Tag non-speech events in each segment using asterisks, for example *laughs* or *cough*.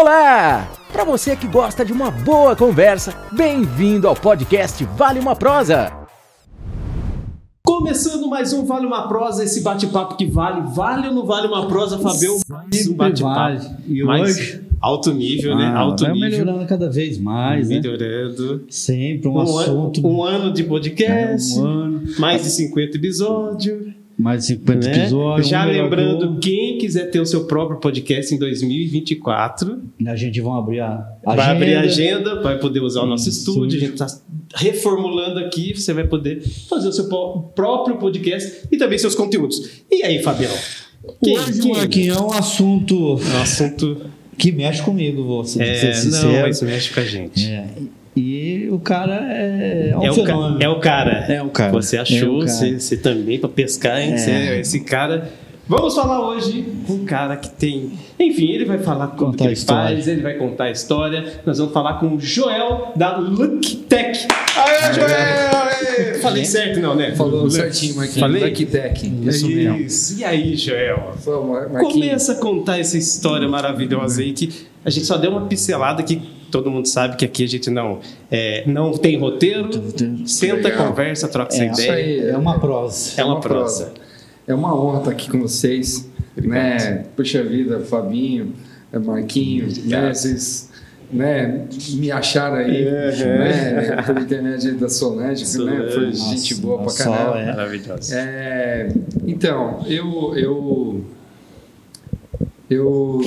Olá! Para você que gosta de uma boa conversa, bem-vindo ao podcast Vale uma Prosa. Começando mais um Vale uma Prosa, esse bate-papo que vale. Vale ou não vale uma prosa, Fabião? Mais um bate-papo. vale. E Mais hoje alto nível, né? ah, Alto vai nível. melhorando cada vez mais, né? Melhorando. Sempre um, Um, assunto. ano, um ano de podcast, é, um ano, mais de 50 episódios. Mais de 50 né? episódios. Já um lembrando, que quem quiser ter o seu próprio podcast em 2024, outro. A gente vai abrir a vai abrir a agenda, vai poder usar o nosso estúdio. A gente está reformulando aqui, você vai poder fazer o seu próprio podcast e também seus conteúdos. E aí, Fabião? Quem, Hoje, quem- Marquinhos, é um assunto Um assunto. que mexe comigo, vou ser, É, ser não, sincero. mas mexe com a gente. É, E o cara é, é É, o, ca- é o cara. É o cara. Você achou, É o cara. você, você também, para pescar, hein? É. Você- esse cara. Vamos falar hoje com um cara que tem. Enfim, ele vai falar tudo Contar que ele faz, ele vai contar a história. Nós vamos falar com o Joel da Look Tech. Aê, Joel! Aê! Falei certo, não, né? Falou Look- certinho, Marquinhos. Falei? Lucky Tech. Isso É mesmo. Isso. E aí, Joel? Foi. Começa a contar essa história maravilhosa aí que a gente só deu uma pincelada que todo mundo sabe que aqui a gente não, é, não tem roteiro. Senta, Legal. conversa, troca essa É, Isso ideia. aí. É uma prosa. É uma prosa. É uma honra estar aqui com vocês. Obrigado. Né? Puxa vida, Fabinho, Marquinhos, né? Vocês né? me acharam aí É, né? pela internet da Solange, que né? foi Solange. gente boa pra Nossa, caramba. é. Maravilhosa. É, então, eu, eu, eu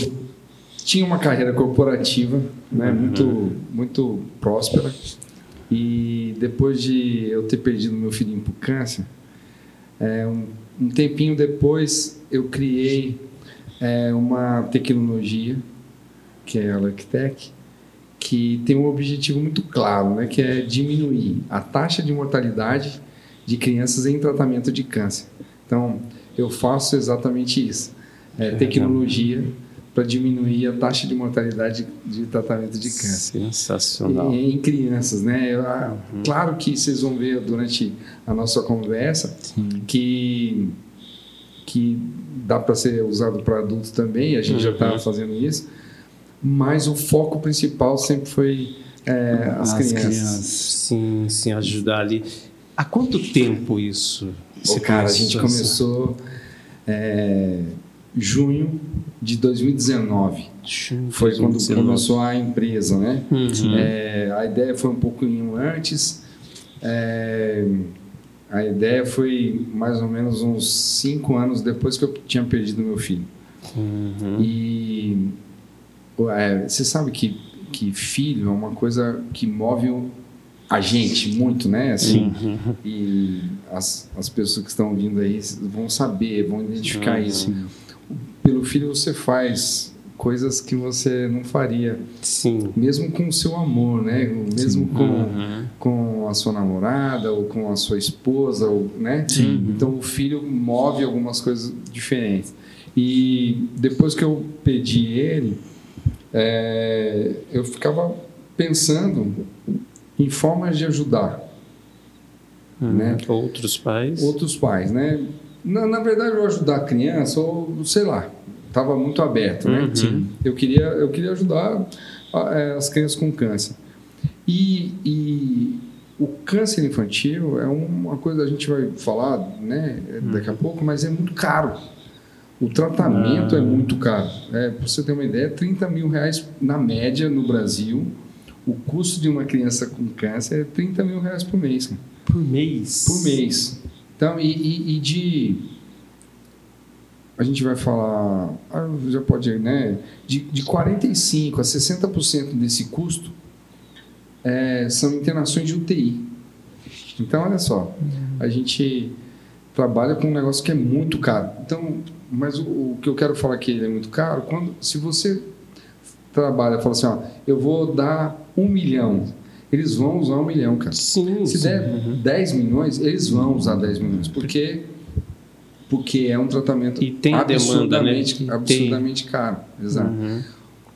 tinha uma carreira corporativa né, muito, muito próspera e depois de eu ter perdido meu filhinho por câncer, é, um, um tempinho depois eu criei é, uma tecnologia que é a Luctech, que tem um objetivo muito claro, né, que é diminuir a taxa de mortalidade de crianças em tratamento de câncer. Então, eu faço exatamente isso. É, tecnologia para diminuir a taxa de mortalidade de tratamento de câncer. Sensacional. E- Em crianças, né? Eu, ah, Claro que vocês vão ver durante a nossa conversa que, que dá para ser usado para adultos também, a gente já está Uhum. fazendo isso, mas o foco principal sempre foi é, as, crianças. Sim, sim, ajudar ali. Há quanto tempo isso? Ô, cara, a gente começou começou é, junho de 2019. essa- Foi quando 2019. começou a empresa, né? Uhum. É, a ideia foi um pouquinho antes. É, a ideia foi mais ou menos uns cinco anos depois que eu tinha perdido meu filho. Uhum. E é, você sabe que, que filho é uma coisa que move o- a gente muito, né? Assim, Uhum. E as, as pessoas que estão vindo aí vão saber, vão identificar Uhum. isso. Pelo filho você faz coisas que você não faria Sim. mesmo com o seu amor, né? Mesmo com, Uhum. com a sua namorada ou com a sua esposa, ou, né? Sim. Então o filho move algumas coisas diferentes. E depois que eu pedi ele, é, eu ficava pensando em formas de ajudar Uhum. Né? Outros pais. outros pais, né? Na, na verdade, eu ajudar a criança, ou sei lá, estava muito aberto, né? Uhum. Eu queria, eu queria ajudar é, as crianças com câncer. E, e o câncer infantil é uma coisa, a gente vai falar né, daqui a pouco, mas é muito caro. O tratamento é muito caro. É, para você ter uma ideia, 30 mil reais na média no Brasil. O custo de uma criança com câncer é 30 mil reais por mês. Por mês. por mês. Então, e, e- e de. A gente vai falar. ah, Já pode, né? De, de 45% a 60% desse custo é, são internações de UTI. Então, olha só. A gente trabalha com um negócio que é muito caro. Então, mas o, o que eu quero falar que ele é muito caro, quando, se você trabalha e fala assim, ó, eu vou dar um milhão, eles vão usar um milhão, cara. Sim. Se sim. der Uhum. 10 milhões, eles vão usar 10 milhões, porque porque é um tratamento E tem a demanda, né? absurdamente, tem. absurdamente caro. Exato. Uhum.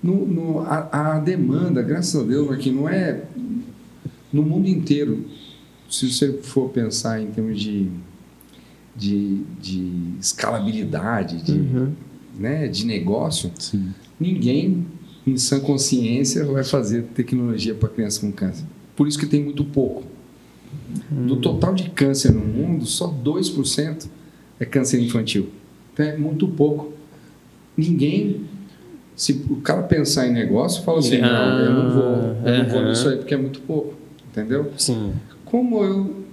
No, no- a, a demanda, graças a Deus, aqui não é no mundo inteiro. Se você for pensar em termos de, de, de escalabilidade, de, Uhum. né, de negócio, Sim. ninguém em sã consciência, vai fazer tecnologia para criança com câncer. Por isso que tem muito pouco. Do total de câncer no mundo, só 2% é câncer infantil. Então é muito pouco. Ninguém. Se o cara pensar em negócio, fala assim: não, eu não vou, eu não vou nisso aí porque é muito pouco. Entendeu? Sim. Como eu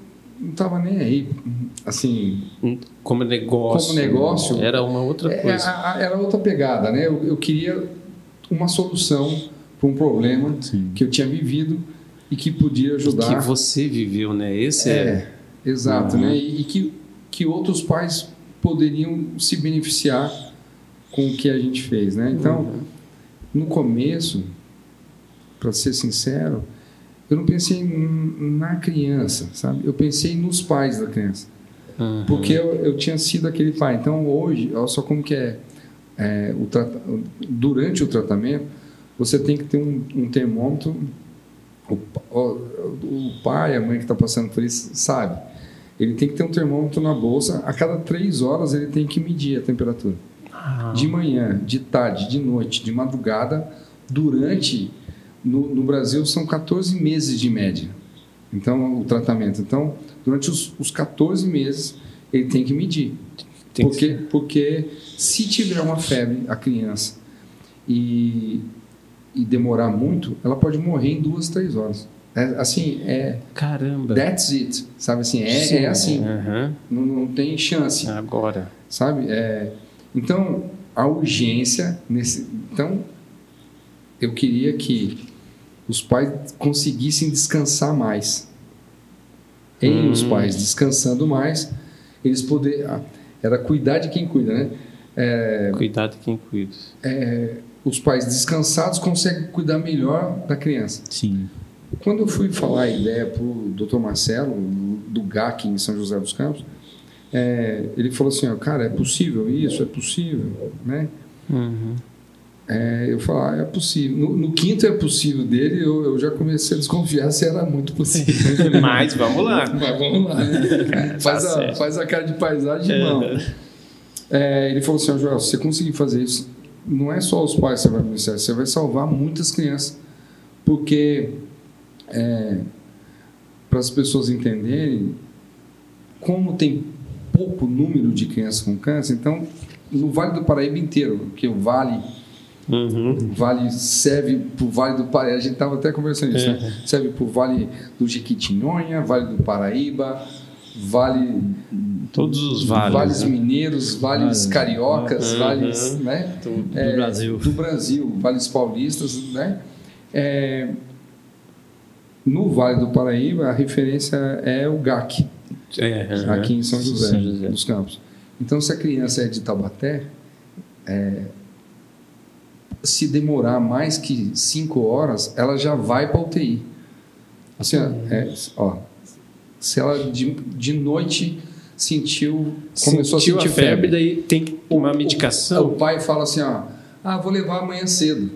não estava nem aí, assim, Como negócio. Como negócio, Era uma outra é, coisa. a- a- era outra pegada, né? Eu, eu queria uma solução para um problema Sim. que eu tinha vivido e que podia ajudar. Que você viveu, né? Esse é. É, exato, Uhum. né? E, e que, que outros pais poderiam se beneficiar com o que a gente fez, né? Então, Uhum. no começo, para ser sincero, eu não pensei na criança, sabe? Eu pensei nos pais da criança. Uhum. Porque eu, eu tinha sido aquele pai. Então, hoje, olha só como que é, é, o durante o tratamento, você tem que ter um, um termômetro. O, o, o pai, a mãe que está passando por isso, sabe. Ele tem que ter um termômetro na bolsa. A cada três horas, ele tem que medir a temperatura. Ah, De manhã, de tarde, de noite, de madrugada, durante. No, no Brasil, são 14 meses de média. Então, o tratamento. Então, durante os, os 14 meses, ele tem que medir. tem que porque, porque se tiver uma febre, a criança, e, e demorar muito, ela pode morrer em duas, três horas. É, assim, é. Caramba. That's it. Sabe assim? É, Sim. é assim. Não, não tem chance Agora. sabe? É, então, a urgência nesse. Então, eu queria que os pais conseguissem descansar mais. Em Hum. os pais descansando mais, eles poder ah, era cuidar de quem cuida, né? É, Cuidado de quem cuida. os pais descansados conseguem cuidar melhor da criança. Sim. Quando eu fui falar a ideia para o Dr. Marcelo, do GAC em São José dos Campos, é, ele falou assim, ó, cara, é possível isso? É possível, né? Uhum. É, eu falei, ah, é possível. No, no quinto é possível dele, eu, eu já comecei a desconfiar se era muito possível. *laughs* Mas vamos lá. Mas vamos lá, né? faz, a, Tá faz a cara de paisagem de mão. É, ele falou assim, ó, Joel, se você conseguir fazer isso, não é só os pais que você vai beneficiar, você vai salvar muitas crianças. Porque, é, para as pessoas entenderem, como tem pouco número de crianças com câncer, então, no Vale do Paraíba inteiro, que o Vale Uhum. Vale serve para o Vale do Paraíba, a gente estava até conversando isso, né? Serve para o Vale do Jequitinhonha, Vale do Paraíba, Vale, Todos os vales. vales né? mineiros, vales Vale. cariocas, Uhum. vales né? Do É, Brasil. do Brasil, vales paulistas, né? É, no Vale do Paraíba, a referência é o GAC, É, uhum. aqui em São José, São José. dos Campos. Então, se a criança é de Taubaté, é, se demorar mais que cinco horas, ela já vai para UTI. Assim, ó, é, ó, se ela de, de noite sentiu, começou Sentiu a sentir febre, daí tem que tomar o- medicação. O, pai fala assim, ó, ah, vou levar amanhã cedo.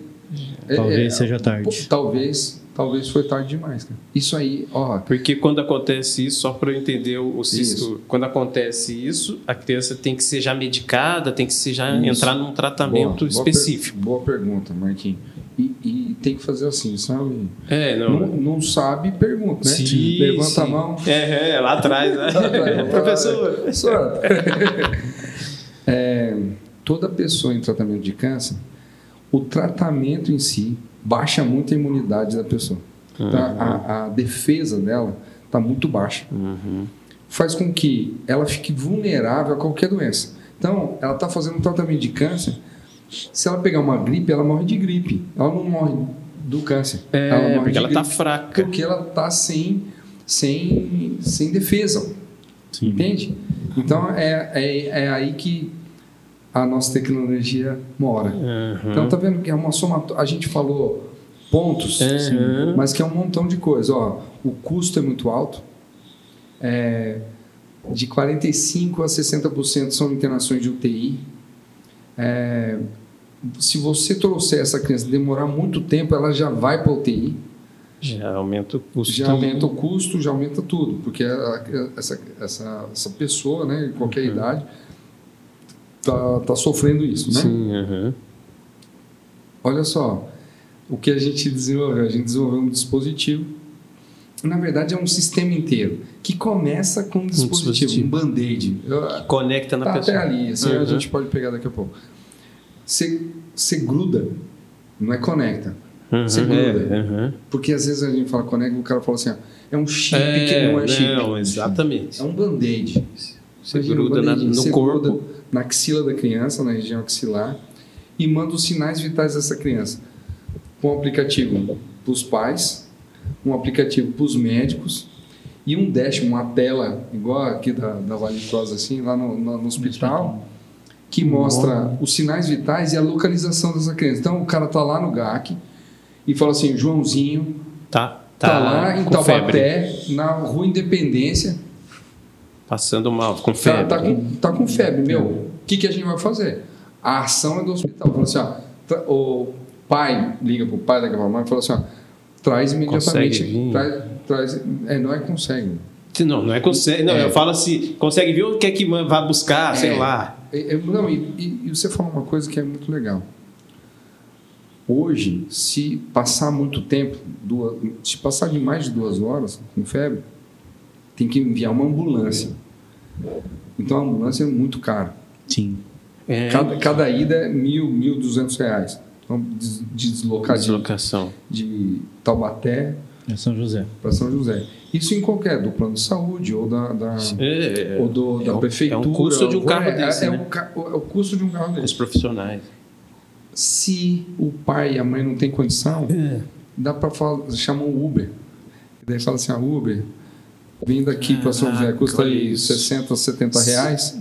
É, Talvez é, seja pô, tarde. Talvez, talvez foi tarde demais. Cara. Isso aí, ó, Porque quando acontece isso, só para eu entender o, o cisto, quando acontece isso, a criança tem que ser já medicada, tem que ser já Isso. entrar num tratamento boa- boa específico. per- boa pergunta, Marquinhos. E, e tem que fazer assim, sabe? É, Não, não. não sabe, pergunta, né? Sim, Levanta sim. a mão. É, é, lá atrás, né? *laughs* *laughs* Professor. Professor. *laughs* É, toda pessoa em tratamento de câncer, o tratamento em si baixa muito a imunidade da pessoa. Tá? A, a defesa dela está muito baixa. Uhum. Faz com que ela fique vulnerável a qualquer doença. Então, ela está fazendo um tratamento de câncer. Se ela pegar uma gripe, ela morre de gripe. Ela não morre do câncer. É, ela morre porque de ela tá gripe fraca. porque ela está sem, sem, sem defesa. Sim. Entende? Então é, é, é aí que a nossa tecnologia mora. Uhum. Então tá vendo que é uma soma. A gente falou pontos, Uhum. mas que é um montão de coisa. Ó, o custo é muito alto. É, de 45 a 60% são internações de UTI. É, se você trouxer essa criança demorar muito tempo, ela já vai para UTI. Já aumenta o custo. Já aumenta o custo, já aumenta tudo, porque essa, essa, essa pessoa, né, de qualquer idade, tá, tá sofrendo isso, né? Sim, uhum. Olha só, o que a gente desenvolveu? A gente desenvolveu um dispositivo. Na verdade, é um sistema inteiro que começa com um dispositivo, um, dispositivo. band-aid. Eu- Conecta na Tá pessoa. até ali, assim, a Uhum. gente pode pegar daqui a pouco. Você, você gruda, não é conecta. Uhum, Você gruda. é, uhum. Porque às vezes a gente fala conecta e o cara fala assim, ó, é um chip que não é chip. Não, exatamente. É um band-aid. Você Imagina, gruda um na- band-aid, no você corpo. gruda na axila da criança, na região axilar, e manda os sinais vitais dessa criança. Com um aplicativo para os pais, um aplicativo para os médicos, e um dash, uma tela, igual aqui da, da Vale Tosa, assim, lá no, no- no hospital, que mostra os sinais vitais e a localização dessa criança. Então o cara tá lá no GAC e fala assim, Joãozinho, Tá, tá, tá, lá em com febre. Taubaté, na Rua Independência, Passando mal, com Tá, febre. tá com, tá com febre, meu. O que, que a gente vai fazer? A ação é do hospital. Fala assim, ó, o pai liga pro pai daquela mãe e fala assim, ó, traz imediatamente. Vir? Traz, traz, é, não é consegue. Não, não é consegue. Não, É. eu falo assim, consegue ver o que é que vai buscar, sei É. lá. É, é, não, e, e- e você falou uma coisa que é muito legal. Hoje, se passar muito tempo, duas, se passar de mais de duas horas com febre, tem que enviar uma ambulância. Então a ambulância é muito cara. Sim. É, Cada, cada ida é mil, mil duzentos reais. Então, deslocar de, deslocação. de Taubaté É São José. para São José. Isso em qualquer, do plano de saúde ou da, da, É, ou do, é da um- prefeitura. É um custo de um carro é, desse, é, né? o, é o custo de um carro Os desse. profissionais. Se o pai e a mãe não têm condição, É. dá para chamar um Uber. E daí fala assim, a Uber, vindo aqui para São José, custa aí isso. 60, 70 reais,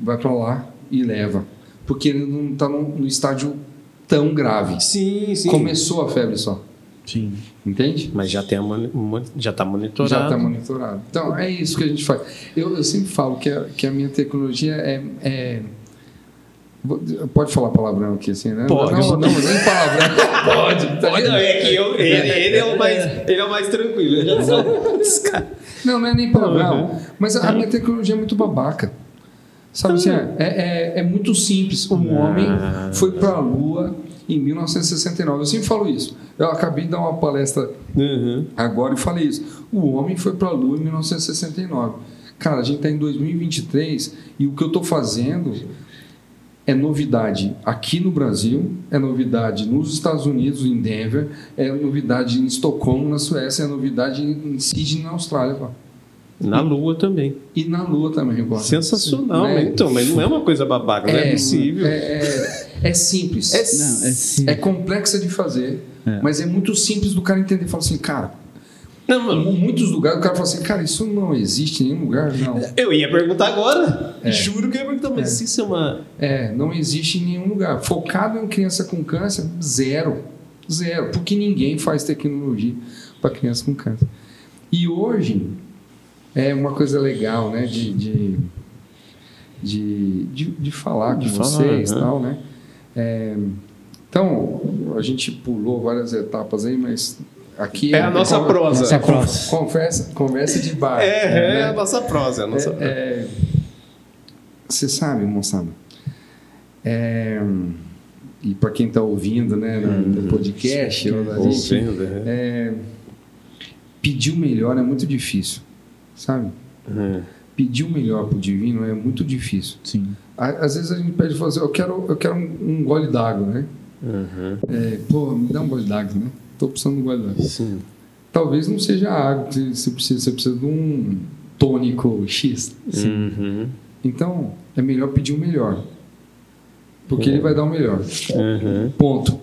vai para lá e leva. Porque ele não está no, no estágio tão grave. Sim, sim. Começou a febre só, Sim. entende? Mas já, tem já tá monitorado. Já está monitorado. Então, é isso que a gente faz. Eu, eu sempre falo que a, que a minha tecnologia é... é- Pode falar palavrão aqui, assim, né? Pode. Não, não, nem palavrão. *laughs* Pode. tá Pode, não, é que eu, *laughs* ele, ele é o mais, ele é o mais tranquilo. Eu já sou. Esse cara- Não, não é nem palavrão. Mas a, a minha tecnologia é muito babaca. Sabe assim, é, é, é muito simples. Um homem foi para a Lua em 1969. Eu sempre falo isso. Eu acabei de dar uma palestra Uhum. agora e falei isso. O homem foi para a Lua em 1969. Cara, a gente está em 2023 e o que eu estou fazendo é novidade aqui no Brasil, é novidade nos Estados Unidos, em Denver, é novidade em Estocolmo, na Suécia, é novidade em Sydney, na Austrália. pô. Na lua também. E na Lua também, agora. Sensacional, Né? mas então, mas não é uma coisa babaca, não é, possível. É, é- é simples. É Não, é sim. É complexa de fazer, É. mas é muito simples do cara entender. Fala assim, cara, Não, mano, em muitos lugares o cara fala assim, cara, isso não existe em nenhum lugar, não. eu ia perguntar agora. É. Juro que eu ia perguntar, mas isso é uma. É, não existe em nenhum lugar. Focado em criança com câncer, zero. Zero. Porque ninguém faz tecnologia para criança com câncer. E hoje é uma coisa legal, né? De, de, de, de, de falar De com falar, vocês e né? tal, né? É, então, a gente pulou várias etapas aí, mas aqui É a nossa prosa. Essa é prosa. Conversa, conversa de bar. É, é, né? a nossa prosa. é a nossa É, é, Você sabe, moçada, é, e para quem está ouvindo né, no, no podcast, ou da gente, Ouvindo, é. é, pedir o melhor é muito difícil, sabe? É. Pedir o melhor para o divino é muito difícil. Sim. Às vezes a gente pede fazer, eu quero, eu quero um, um gole d'água, né? Uhum. É, pô, me dá um gole d'água, né? Tô precisando um d'água. Sim. Talvez não seja a água que você precisa, você precisa de um tônico X. Uhum. Então, é melhor pedir o melhor. Porque ele vai dar o melhor. Uhum. Ponto.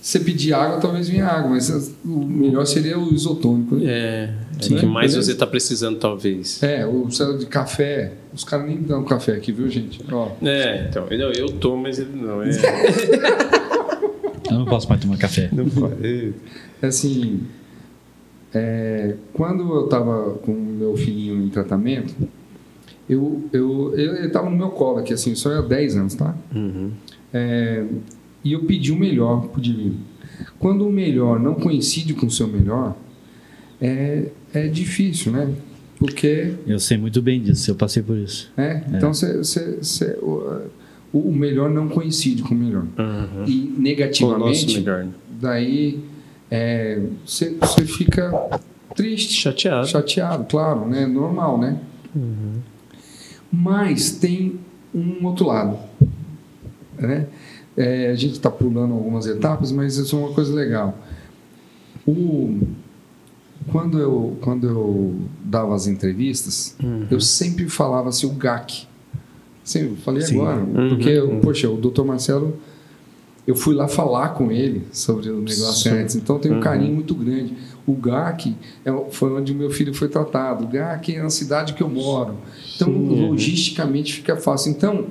Se você pedir água, talvez venha água, mas o melhor seria o isotônico. Né? É, é Sim. o que mais Beleza. você está precisando, talvez. É, o céu de café. Os caras nem dão café aqui, viu, gente? Ó, É, então, eu, eu tô, mas ele não. É, *laughs* Eu não posso mais tomar café. não pode. é assim, é, quando eu estava com o meu filhinho em tratamento, eu, eu, ele estava no meu colo aqui, assim, só há 10 anos, tá? Uhum. É, e eu pedi o melhor pro divino. Quando o melhor não coincide com o seu melhor, é, é difícil, né? Porque, Eu sei muito bem disso, eu passei por isso. né? Então, cê, cê, cê- o, melhor não coincide com o melhor. E o nosso negativamente, melhor. né? daí é, você você fica triste, Chateado. chateado, claro, né? Normal, né? Mas tem um outro lado, né? É, a gente está pulando algumas etapas, mas isso é uma coisa legal. O, quando, eu, quando eu dava as entrevistas, eu sempre falava assim, o GAC. Sempre falei Sim. agora, Uhum, porque, uhum. poxa, o doutor Marcelo, eu fui lá falar com ele sobre o negócio Sim. antes, então tem um Uhum. carinho muito grande. O GAC é, foi onde o meu filho foi tratado. O GAC é na cidade que eu moro. Então, Uhum. logisticamente fica fácil. Então,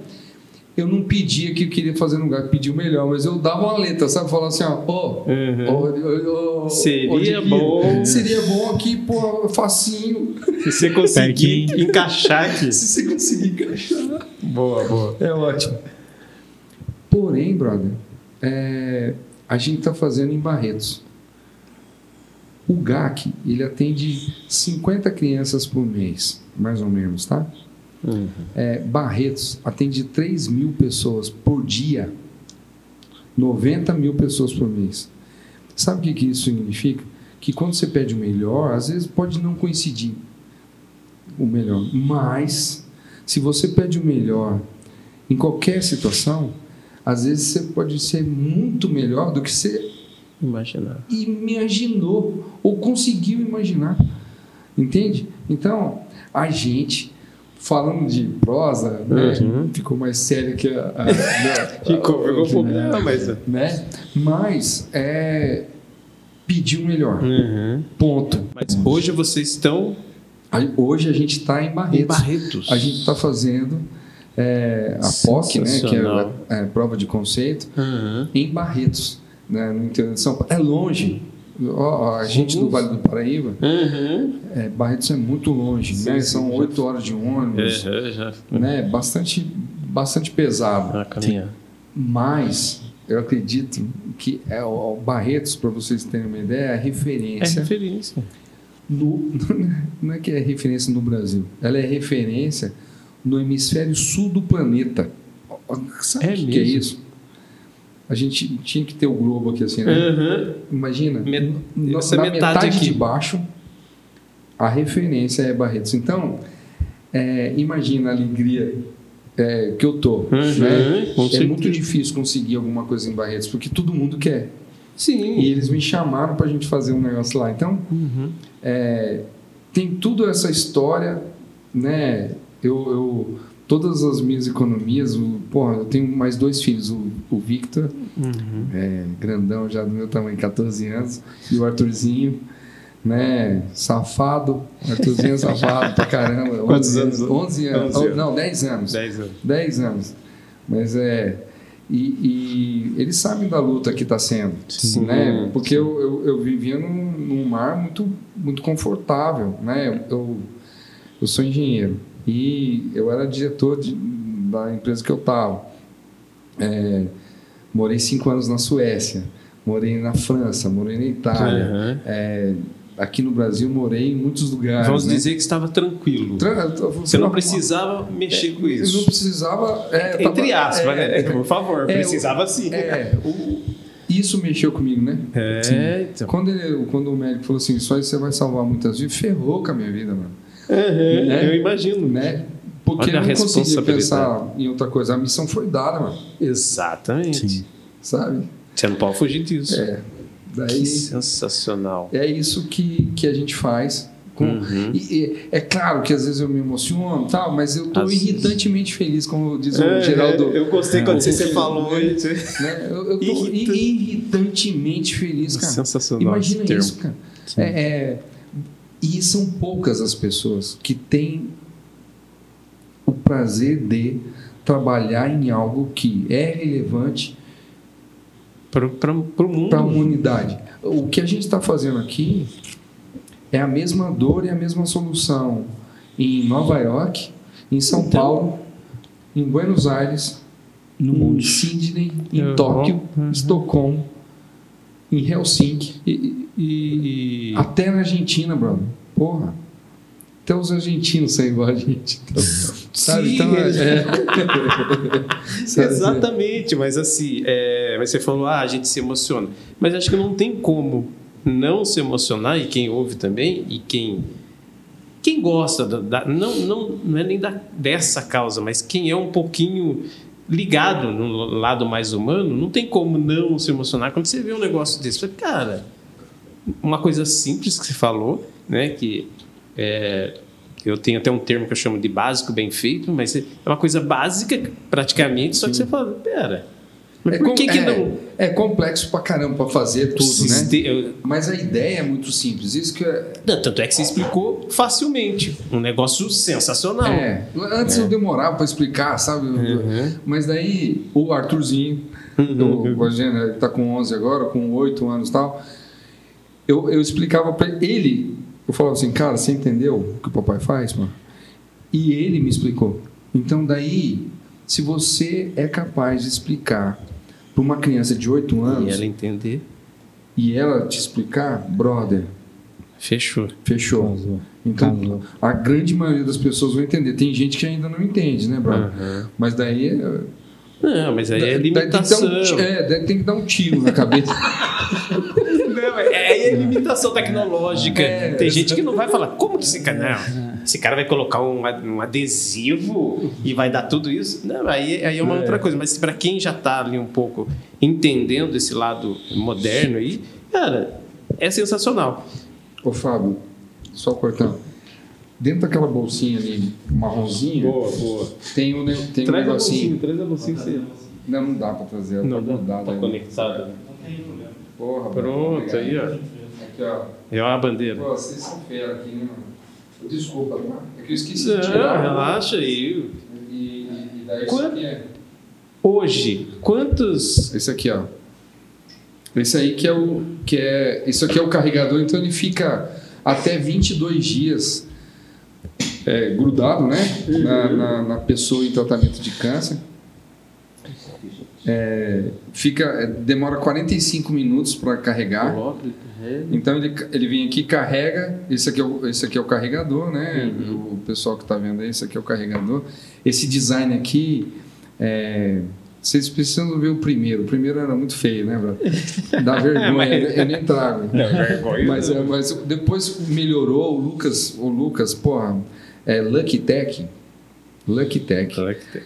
eu não pedia que eu queria fazer no GAC, pedia o melhor, mas eu dava uma letra, sabe? Falava assim, ó, ó, Uhum. ó, ó, Seria bom. Seria bom aqui, pô, facinho. Se você conseguir *laughs* encaixar aqui. Se você conseguir encaixar. Boa, boa. É ótimo. Porém, brother, é, a gente está fazendo em Barretos. O GAC, ele atende 50 crianças por mês, mais ou menos, tá? É, Barretos atende 3 mil pessoas por dia. 90 mil pessoas por mês. Sabe o que, que isso significa? Que quando você pede o melhor, às vezes pode não coincidir o melhor. Mas, se você pede o melhor em qualquer situação, às vezes você pode ser muito melhor do que você Imaginar. imaginou ou conseguiu imaginar. Entende? Então, a gente, falando de prosa, né, Uhum. ficou mais sério que a. a- a- *laughs* Ficou, ficou um pouco. né? Mas. né? Mas é pedir o melhor. Uhum. Ponto. Mas hoje vocês estão Hoje a gente está em Barretos. em Barretos. A gente está fazendo é, a POC, né, que é a, é, prova de conceito, Uhum. em Barretos, né, no interior de São Paulo. É longe. Ó, a gente do Vale do Paraíba, Uhum. é, Barretos é muito longe, Sim, né? sim, São oito horas de ônibus, É, já. né? Bastante, bastante pesado. Caminhada. Mas eu acredito que é, o Barretos, para vocês terem uma ideia, é a É referência referência. No, não *laughs* é que é referência no Brasil, ela é referência no hemisfério sul do planeta. Sabe É o que, que é isso? A gente tinha que ter o globo aqui assim, né? Uhum. Imagina, Met- no- essa na metade metade, aqui. de baixo, a referência é Barretos. Então, é, imagina a alegria é, que eu tô. Uhum, né? É muito difícil conseguir alguma coisa em Barretos, porque todo mundo quer. Sim. E eles me chamaram para a gente fazer um negócio lá. Então, Uhum. é, tem tudo essa história, né? Eu, eu- todas as minhas economias, o, porra, eu tenho mais dois filhos, o, o Victor, Uhum. é, grandão já do meu tamanho, 14 anos, e o Arthurzinho, né? Safado, Arthurzinho é safado pra caramba. *laughs* Quantos 11 anos? 11 anos. 11 anos. Não, 10 anos. 10 anos. 10 anos. Mas é. E, e eles sabem da luta que está sendo. Sim, né? Porque eu, eu, eu vivia num, num mar muito, muito confortável. Né? Eu, eu sou engenheiro e eu era diretor de- da empresa que eu estava. morei cinco anos na Suécia, morei na França, morei na Itália. Uhum. É, aqui no Brasil, morei em muitos lugares. Vamos né? dizer que estava tranquilo. Tra- Você não precisava mexer com Eu não isso. precisava. é, Entre tava- aspas, é, né? Por favor, é, precisava sim. É, o- isso mexeu comigo, né? É, então. Quando, ele- quando o médico falou assim, só isso você vai salvar muitas vidas, ferrou com a minha vida, mano. Uhum, Né? Eu imagino. Né? Porque Olha eu não conseguia pensar em outra coisa. A missão foi dada, mano. Exatamente. Sim. Sabe? Você não pode fugir disso. É. Que Daí sensacional. é isso que, que a gente faz. Com, Uhum. e, e é claro que às vezes eu me emociono tal, mas eu vezes. irritantemente feliz, como diz o É, Geraldo. eu gostei quando você, você falou. né? Eu, eu tô Irrita- irritantemente feliz, cara. Sensacional. Imagina esse termo. isso, cara. É, é, e são poucas as pessoas que têm o prazer de trabalhar em algo que é relevante Pro, pra, pro mundo. Para a humanidade. O que a gente está fazendo aqui é a mesma dor e a mesma solução em Nova York, em São Então- Paulo, em Buenos Aires, No em mundo. Sydney, em Uhum. Tóquio, Uhum. Estocolmo, em Helsinki. E, e- Até na Argentina, brother. Porra. Até os argentinos são igual a gente. Então, Sabe? Sim, Então, é, *laughs* Sabe? Exatamente, mas assim, é, mas você falou, ah, a gente se emociona. Mas acho que não tem como não se emocionar, e quem ouve também, e quem, quem gosta, da, não, não, não é nem da, dessa causa, mas quem é um pouquinho ligado no lado mais humano, não tem como não se emocionar quando você vê um negócio desse. Você fala, Cara, uma coisa simples que você falou, né, que é, eu tenho até um termo que eu chamo de básico bem feito, mas é uma coisa básica praticamente, só que você fala, pera, mas É por que que é- não... É complexo pra caramba pra fazer tudo, né? Siste- eu- Mas a ideia é muito simples. Isso que é. Não, Tanto é que você explicou facilmente. Um negócio sensacional. é. Antes eu demorava pra explicar, sabe? Uhum. Mas daí o Arthurzinho, o Rogério, ele tá com 11 agora, com 8 anos e tal. Eu, eu explicava pra ele, eu falava assim, cara, você entendeu o que o papai faz, mano? E ele me explicou. Então daí, se você é capaz de explicar para uma criança de 8 E anos ela entender, e ela te explicar, brother, fechou. fechou. Casou. Então, Casou. a grande maioria das pessoas vão entender. Tem gente que ainda não entende, né, brother? Aham. Mas daí é. Não, mas aí é daí tem que dar limitação. um é, daí tem que dar um tiro na cabeça. *laughs* É, aí é limitação tecnológica. É. Tem gente que não vai falar, como que esse cara. Não, esse cara vai colocar um, a- um adesivo e vai dar tudo isso. Não, aí, aí é uma outra coisa. Mas para quem já tá ali um pouco entendendo esse lado moderno aí, cara, é sensacional. Ô, Fábio, só cortando. Dentro daquela bolsinha ali, marronzinha, boa. tem um, tem um negocinho. traz a bolsinha. Você... Não, não dá pra trazer. Não, tá grudado tá aí. conectado. Porra, Pronto, obrigado. aí, ó. Aqui, ó. É uma bandeira. Pô, vocês são fera aqui, né, mano? Desculpa, tá? É que eu esqueci de Não, tirar. relaxa aí. E, e, e daí Quando- isso aqui é. Hoje, quantos. Esse aqui, ó. Esse aí que é o que é, isso aqui é o carregador, então ele fica até 22 dias é, grudado, né, na, na, na pessoa em tratamento de câncer. É, fica é, demora 45 minutos para carregar. Então ele, ele vem aqui carrega. Esse aqui é o, esse aqui é o carregador, né? O pessoal que está vendo aí, esse aqui é o carregador. Esse design aqui, é, vocês precisam ver o primeiro. O primeiro era muito feio, né? Dá *laughs* vergonha, eu nem trago. Mas, é, mas depois melhorou. O Lucas, o Lucas, porra, é Lucky Tech. Lucky Tech.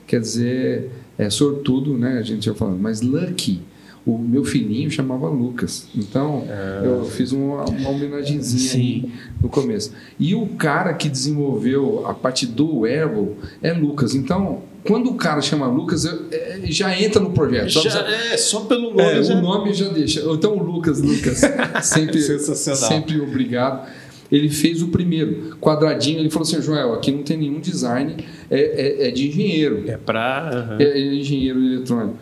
Quer dizer, é sortudo, né? A gente ia falando, mas Lucky. O meu filhinho chamava Lucas. Então, eu fiz uma, uma homenagenzinha aí no começo. E o cara que desenvolveu a parte do wearable é Lucas. Então, quando o cara chama Lucas, eu- é, já entra no projeto. Já, é, só pelo nome. É, já... o nome já deixa. Então, o Lucas, Lucas, *laughs* sempre, Sensacional. sempre obrigado. Ele fez o primeiro, quadradinho. Ele falou assim: Joel, aqui não tem nenhum design, é, é- é de engenheiro, É pra. aham. é, é engenheiro eletrônico.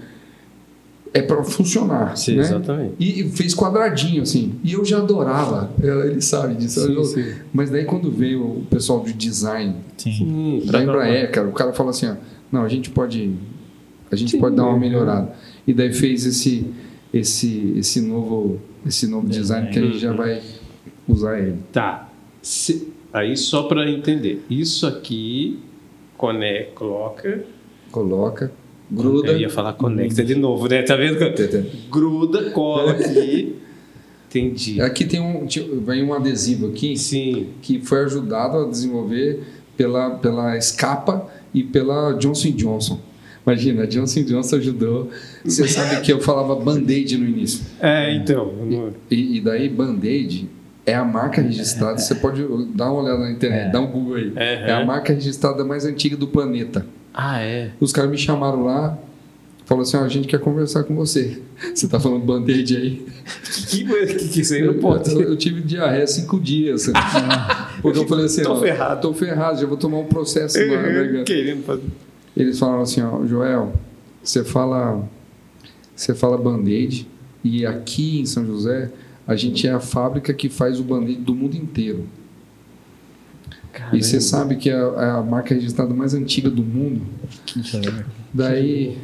É para funcionar. Sim, né? exatamente. E e fez quadradinho assim. E eu já adorava. É, Ele sabe disso. Sim, Eu- sim. Mas daí, quando veio o pessoal de design Sim. Da pra Embraer, cara, o cara falou assim: ó, não, a gente pode, a gente Sim, pode dar uma uhum. melhorada. E daí fez esse, esse, esse novo, esse novo design que a gente já Uhum. vai usar ele. Tá. Se- Aí só para entender. Isso aqui cone... coloca. Coloca, gruda. Eu ia falar conecta de novo, né? Tá vendo? Gruda, cola aqui. *laughs* Entendi. Aqui tem um, vem um adesivo aqui Sim. que foi ajudado a desenvolver pela, pela Scapa e pela Johnson Johnson. Imagina, a Johnson Johnson ajudou. Você sabe que eu falava Band-Aid no início. É, então. E, e daí Band-Aid é a marca registrada. Você pode dar uma olhada na internet, É. dá um Google aí. É, É a é. marca registrada mais antiga do planeta. Ah, é. Os caras me chamaram lá, falaram assim: ó, a gente quer conversar com você. Você tá falando Band-Aid aí? Que, que, que isso aí não Eu, pode. eu- eu tive diarreia cinco dias. Porque eu falei assim: Tô ó, ferrado. Tô ferrado, já vou tomar um processo na garganta. Querendo fazer. Eles falaram assim, ó, Joel, você fala, você fala band-aid e aqui em São José a gente é a fábrica que faz o band-aid do mundo inteiro. E você sabe que é a, é a marca registrada mais antiga do mundo. Ver. Daí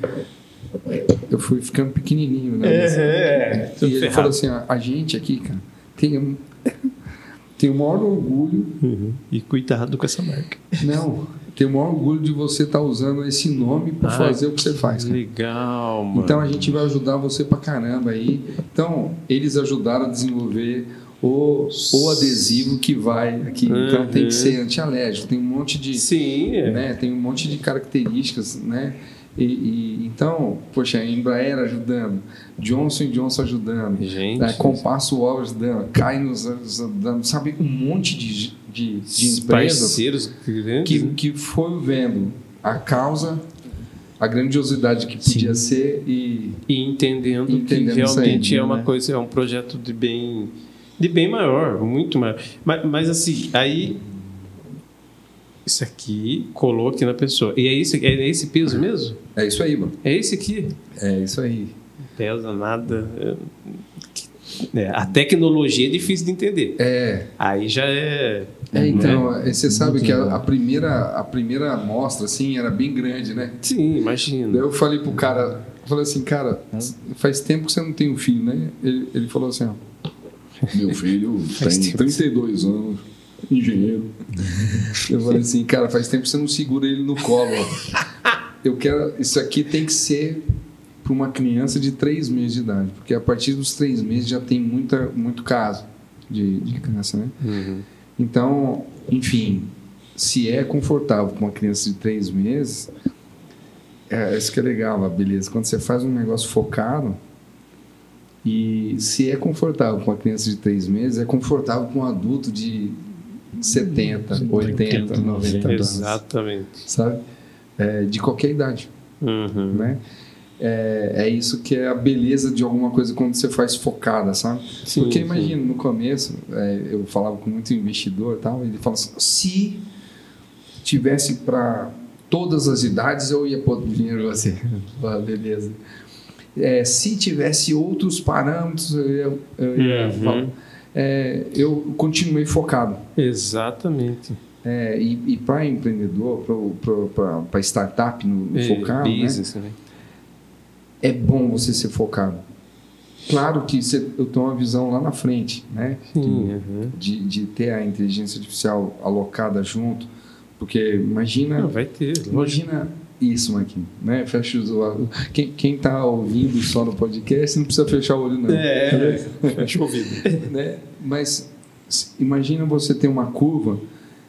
eu fui ficando pequenininho, né? É, E ele falou assim, ó, a gente aqui, cara, tem, um- *laughs* tem o maior orgulho Uhum. E cuidado com essa marca. Não, tenho o maior orgulho de você estar usando esse nome para fazer o que você faz. cara. Legal, mano. Então a gente vai ajudar você pra caramba aí. Então, eles ajudaram a desenvolver o, o adesivo que vai aqui. Então tem Uhum. que ser antialérgico, tem um monte de. Sim, é. Né, tem um monte de características, né? E, e- então, poxa, a Embraer ajudando, Johnson Johnson ajudando, Gente. né, Compasso Wall ajudando, Kainos ajudando, sabe? Um monte de, de, de empresas parceiros grandes. que, né? que foi vendo a causa, a grandiosidade que podia ser e E entendendo, Entendendo que isso aí, realmente é uma né? coisa, é um projeto de bem, de bem maior, muito maior. Mas, mas assim, aí isso aqui colou aqui na pessoa. E é esse, é esse peso mesmo? é isso aí, mano. É esse aqui? É isso aí. Pesa nada. é, é, a tecnologia é difícil de entender. É, Aí já é. é então, né? é, você sabe Muito que a, a primeira a primeira amostra assim era bem grande, né? Sim, Daí imagina. eu falei pro cara, eu falei assim, cara, faz tempo que você não tem um filho, né? Ele, ele falou assim, ó, *laughs* meu filho tem tempo. 32 anos, engenheiro. Eu falei assim, cara, faz tempo que você não segura ele no colo. Eu quero, isso aqui tem que ser para uma criança de 3 meses de idade, porque a partir dos 3 meses já tem muita, muito caso de, de câncer, né? Uhum. Então, enfim, se é confortável com uma criança de três meses, é isso que é legal, a beleza. Quando você faz um negócio focado e se é confortável com uma criança de três meses, é confortável com um adulto de 70, 80, 90 anos, Exatamente. sabe? É, de qualquer idade, Uhum. né? É, é isso que é a beleza de alguma coisa quando você faz focada, sabe? Sim, Porque imagina, no começo, é, eu falava com muito investidor e tal, ele fala assim, se tivesse para todas as idades, eu ia pôr dinheiro assim. *laughs* Ah, beleza. É, se tivesse outros parâmetros, eu ia, eu ia Uhum. falar. É, eu continuei focado. Exatamente. É, e e para empreendedor, para startup no, no É, focado, né? business, né? é bom você ser focado. Claro que você- eu tenho uma visão lá na frente, né? Sim, uhum. de, de ter a inteligência artificial alocada junto, porque imagina, Não, vai ter, lógico. Isso, Marquinhos, né? Fecha os olhos. Quem, quem tá ouvindo só no podcast não precisa fechar o olho não, É, fecha o ouvido. *laughs* né? Mas imagina você ter uma curva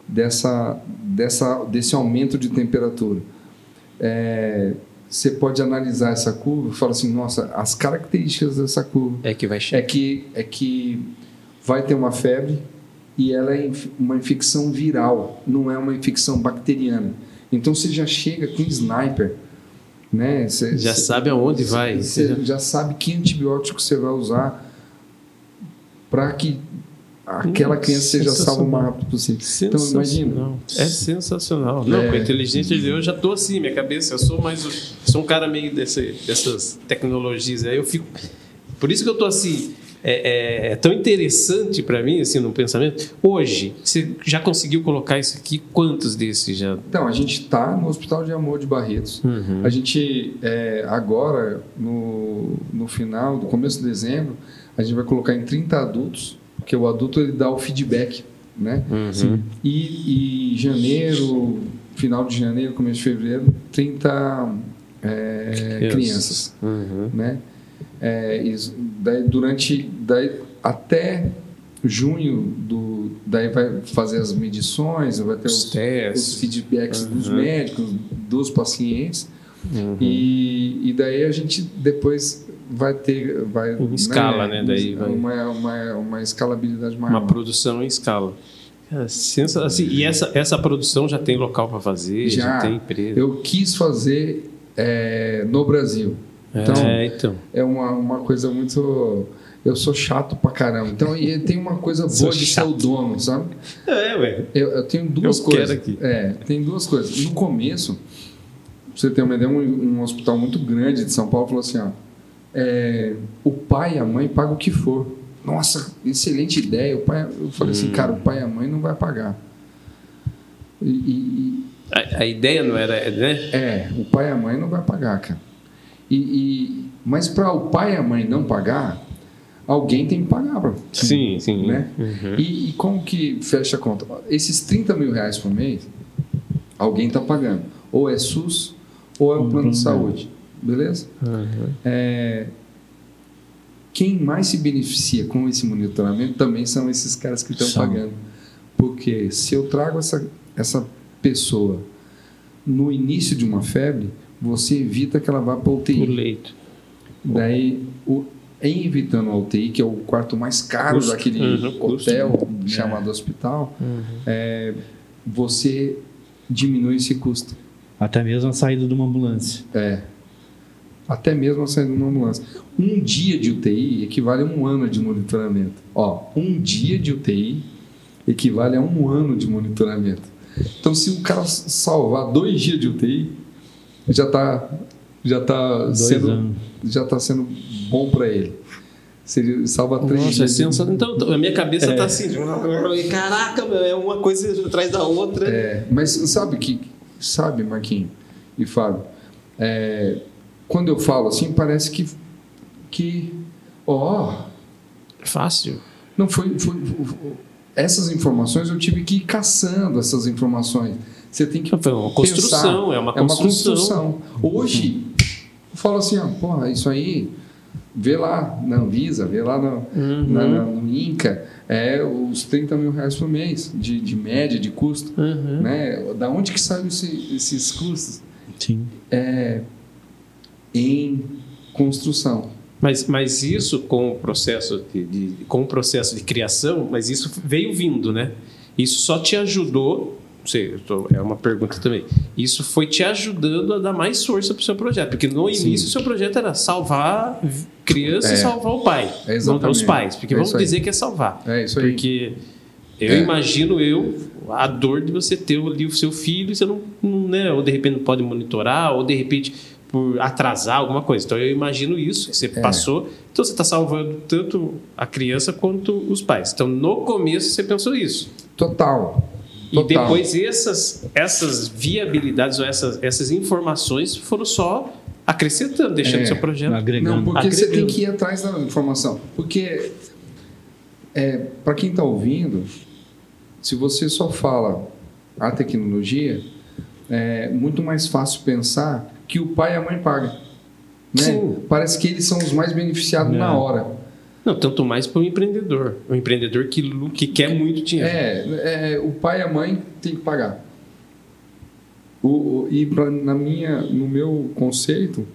dessa, dessa desse aumento de temperatura. É, você pode analisar essa curva e falar assim, nossa, as características dessa curva É que vai é chegar. que, é que vai ter uma febre e ela é uma infecção viral, não é uma infecção bacteriana. Então você já chega com sniper, né? Você, Já você- sabe aonde você- vai. Você já sabe que antibiótico você vai usar para que aquela Hum, criança seja salva o mais rápido possível. Então imagina. É sensacional. Não, É. com a inteligência de Deus eu já tô assim, minha cabeça, eu sou mais. Sou um cara meio desse, dessas tecnologias. Aí eu fico. Por isso que eu tô assim. É, é- é tão interessante para mim, assim, no pensamento. Hoje, você já conseguiu colocar isso aqui? Quantos desses já? Então, a gente está no Hospital de Amor de Barretos. Uhum. A gente, é, agora, no, no final, do começo de dezembro, a gente vai colocar em 30 adultos, porque o adulto ele dá o feedback, né? Uhum. E, e janeiro, final de janeiro, começo de fevereiro, 30 é, Crianças. crianças, Uhum. né? É, durante, daí, até junho, do, daí vai fazer as medições, vai ter Os os, testes. os feedbacks dos Uhum. médicos, dos pacientes, Uhum. e, e daí a gente depois vai ter. Vai, Em escala, né? Daí vai- Uma, uma, uma escalabilidade maior. Uma produção em escala. Sensa- assim, e essa, essa produção já tem local para fazer? Já, Já. tem empresa? Eu quis fazer é, no Brasil. Então, é, então. é uma, uma coisa muito. Eu sou chato pra caramba. Então, e tem uma coisa boa de ser o dono, sabe? É, ué. Eu, eu tenho duas Eu coisas. quero aqui. É, tem duas coisas. No começo, pra você ter uma ideia, um, um hospital muito grande de São Paulo falou assim: ó, é, o pai e a mãe pagam o que for. Nossa, excelente ideia. O pai, eu falei assim, Hum. cara, o pai e a mãe não vai pagar. E, e- A, a ideia não era, né? é, o pai e a mãe não vai pagar, cara. E, e- mas para o pai e a mãe não pagar, alguém tem que pagar, bro. Sim, sim. Né? Uhum. E, e como que fecha a conta? Esses 30 mil reais por mês, Alguém está pagando. Ou é SUS ou é o plano de saúde. Beleza? É, quem mais se beneficia com esse monitoramento também são esses caras que estão pagando. Porque se eu trago essa, essa pessoa no início de uma febre, você evita que ela vá para O UTI. leito. Daí, o, em evitando a UTI, que é o quarto mais caro Custo. daquele Uhum, custo. hotel chamado hospital, é, você diminui esse custo. Até mesmo a saída de uma ambulância. É. Até mesmo a saída de uma ambulância. Um dia de UTI equivale a um ano de monitoramento. Ó, um dia de UTI equivale a um ano de monitoramento. Então, se o cara salvar dois dias de UTI, já está já tá Dois sendo anos. já tá sendo bom para ele. Se ele salva três Nossa, é sensacional. Então, a minha cabeça tá assim. Caraca, meu, é uma coisa atrás da outra. É, mas sabe que sabe, Marquinho e Fábio, é, quando eu falo assim, parece que que ó, Fácil. não foi, foi- foi- essas informações eu tive que ir caçando essas informações. Você tem que Foi uma construção, pensar. é uma É uma construção. construção. Hoje eu falo assim, ó, porra, isso aí vê lá na Anvisa, vê lá no, Uhum. na- na- no INCA, é os 30 mil reais por mês de, de média de custo. Uhum. Né? Da onde que saem esse- esses custos? Sim. É em construção. Mas, mas isso com o processo de, de- com o processo de criação, mas isso veio vindo, né? Isso só te ajudou. Sei, tô- é uma pergunta também. Isso foi te ajudando a dar mais força para o seu projeto, porque no Sim. início o seu projeto era salvar criança É. e salvar o pai, É não os pais, porque É vamos dizer que é salvar. É isso aí. Porque eu É. imagino eu a dor de você ter ali o seu filho e você não, não, né, ou de repente não pode monitorar, ou de repente por atrasar alguma coisa. Então eu imagino isso, que você É. passou, então você está salvando tanto a criança quanto os pais. Então no começo você pensou isso. Total. E Total. depois essas, essas viabilidades ou essas, essas informações foram só acrescentando, deixando É. seu projeto. Agregando. Não, porque você tem Agregando. que ir atrás da informação. Porque, é, para quem está ouvindo, se você só fala a tecnologia, é muito mais fácil pensar que o pai e a mãe pagam. Né? Sim. Parece que eles são os mais beneficiados É. na hora. Não, tanto mais para o empreendedor. O empreendedor que, que quer muito dinheiro. É, é, o pai e a mãe tem que pagar. O, o- e pra, na minha, no meu conceito,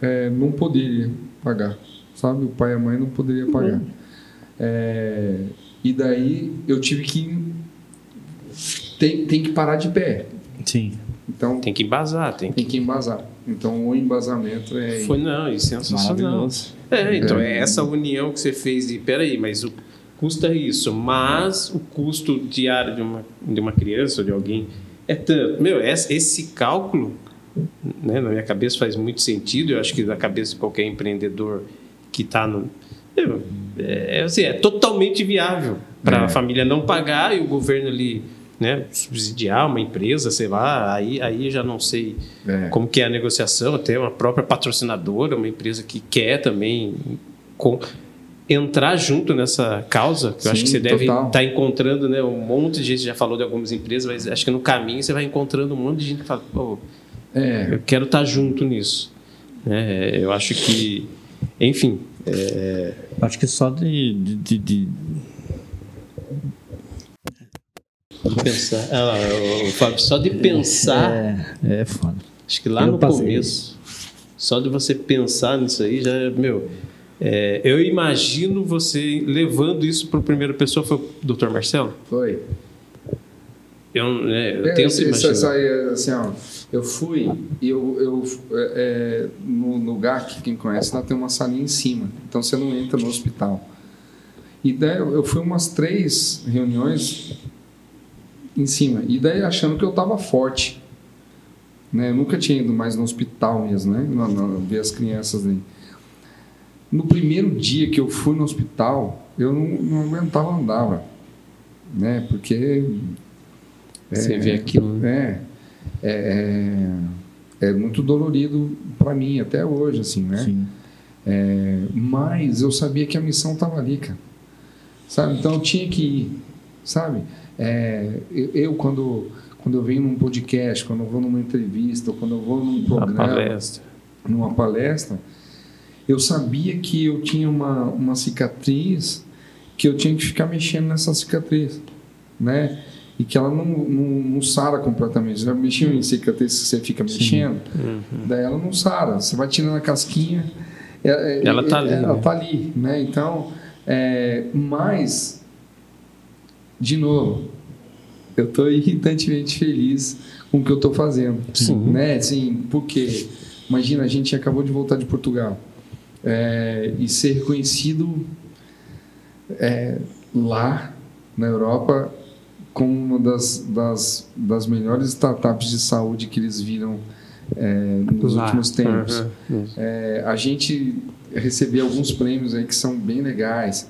é, não poderia pagar, sabe? O pai e a mãe não poderia pagar. É, e daí eu tive que tem, tem que parar de pé. Sim. Então Tem que embasar, tem que. tem que embasar. Então o embasamento é Foi não, isso é sensacional. Maravilhoso. É, então É. é essa união que você fez de, peraí, mas o custo é isso, mas o custo diário de uma, de uma criança ou de alguém é tanto. Meu, esse, cálculo, né, na minha cabeça faz muito sentido, eu acho que na cabeça de qualquer empreendedor que está no. meu, É, assim, é totalmente viável para É. a família não pagar e o governo ali. Né, subsidiar uma empresa, sei lá, aí, aí já não sei É. como que é a negociação, até uma própria patrocinadora, uma empresa que quer também com- entrar junto nessa causa, que eu acho Sim, que você deve estar encontrando, né, um monte de gente já falou de algumas empresas, mas acho que no caminho você vai encontrando um monte de gente que fala, pô, É, eu quero estar junto nisso. né? eu acho que, enfim, é, Acho que só de- de- de pensar, ah, o Fábio, só de pensar, É, é foda. Acho que lá Eu no passei começo, só de você pensar nisso aí, já, meu, é, eu imagino você levando isso para a primeira pessoa, foi o Dr. Marcelo? foi. Eu, né, eu É, tento imaginar. essa aí, assim, ó, eu fui e eu, eu é, é, no, no GAC, quem conhece, lá tem uma salinha em cima. Então você não entra no hospital. E daí eu eu fui umas três reuniões em cima. E daí achando que eu estava forte. Né? Eu nunca tinha ido mais no hospital mesmo, né? Não, não, ver as crianças ali. No primeiro dia que eu fui no hospital, eu não, não aguentava andar, né? Porque Você vê aquilo, né? é, é, é, é muito dolorido para mim até hoje, assim, né? Sim. É, mas eu sabia que a missão estava ali, cara. Sabe? Então eu tinha que ir, sabe? É, eu, quando, quando eu venho num podcast, quando eu vou numa entrevista, quando eu vou num programa, palestra. numa palestra, eu sabia que eu tinha uma, uma cicatriz que eu tinha que ficar mexendo nessa cicatriz, né? E que ela não, não, não sara completamente. Já mexeu em cicatriz que você fica mexendo, Uhum. daí ela não sara. Você vai tirando a casquinha, é- é- Ela tá ali, Ela né? tá ali, né? Então, é, mas, de novo, eu estou irritantemente feliz com o que eu estou fazendo. Sim. Né? Assim, porque, imagina, a gente acabou de voltar de Portugal é, e ser reconhecido é, lá na Europa como uma das, das, das melhores startups de saúde que eles viram é, nos Lá. últimos tempos. Uhum. A gente recebeu alguns prêmios aí que são bem legais.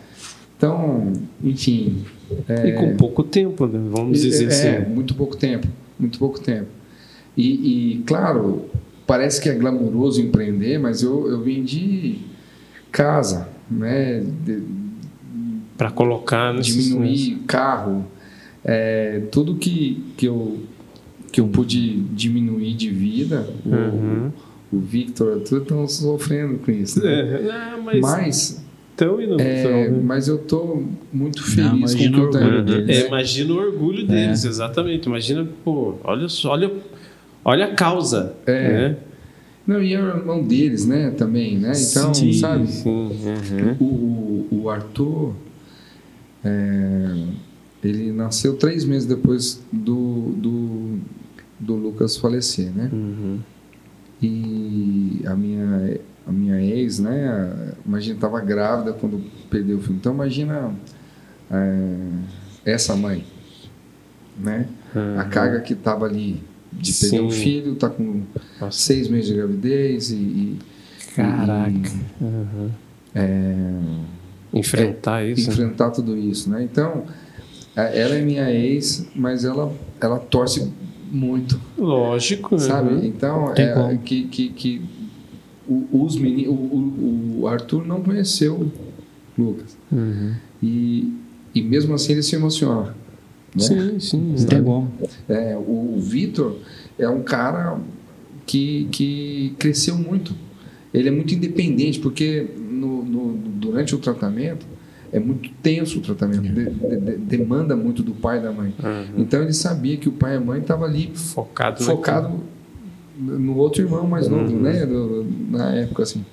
Então, enfim. é, E com pouco tempo, né? Vamos dizer é, assim. muito pouco tempo, muito pouco tempo. E, e, claro, parece que é glamouroso empreender, mas eu, eu vendi casa, né? Para colocar diminuir carro, é, tudo que, que, eu, que eu pude diminuir de vida, o- Uhum. o, Victor, tudo estão sofrendo com isso. né? É, ah, mas, Mas, tão não é, né? mas eu tô muito feliz com o imagina que eu o tenho. orgulho deles. É, imagina o orgulho deles, exatamente. Imagina, pô, olha só, olha, olha a causa. É. Né? Não, e é o irmão deles, né, também, né? Então, Sim, sabe? Sim, uhum. O, o, o Arthur, é, ele nasceu três meses depois do, do, do Lucas falecer, né? Uhum. E a minha, a minha ex, né? Imagina, estava grávida quando perdeu o filho. Então, imagina é, essa mãe, né? A carga que estava ali de perder o Sim. filho, tá com Nossa. seis meses de gravidez e... e Caraca. e, Uhum. é, Enfrentar isso. né? enfrentar tudo isso, né? Então, ela é minha ex, mas ela, ela torce muito, Lógico. sabe? uhum. Então, é, que, que, que o, os meni, o, o, o Arthur não conheceu o Lucas. Uhum. E, e mesmo assim ele se emociona. Né? Sim, sim. Tem como. É, o, Vitor é um cara que, que cresceu muito. Ele é muito independente, porque no, no- durante o tratamento é muito tenso o tratamento, de- de- de- demanda muito do pai e da mãe. Uhum. Então ele sabia que o pai e a mãe estavam ali Focado, focado no outro irmão mais novo, Uhum. né? do- na época assim.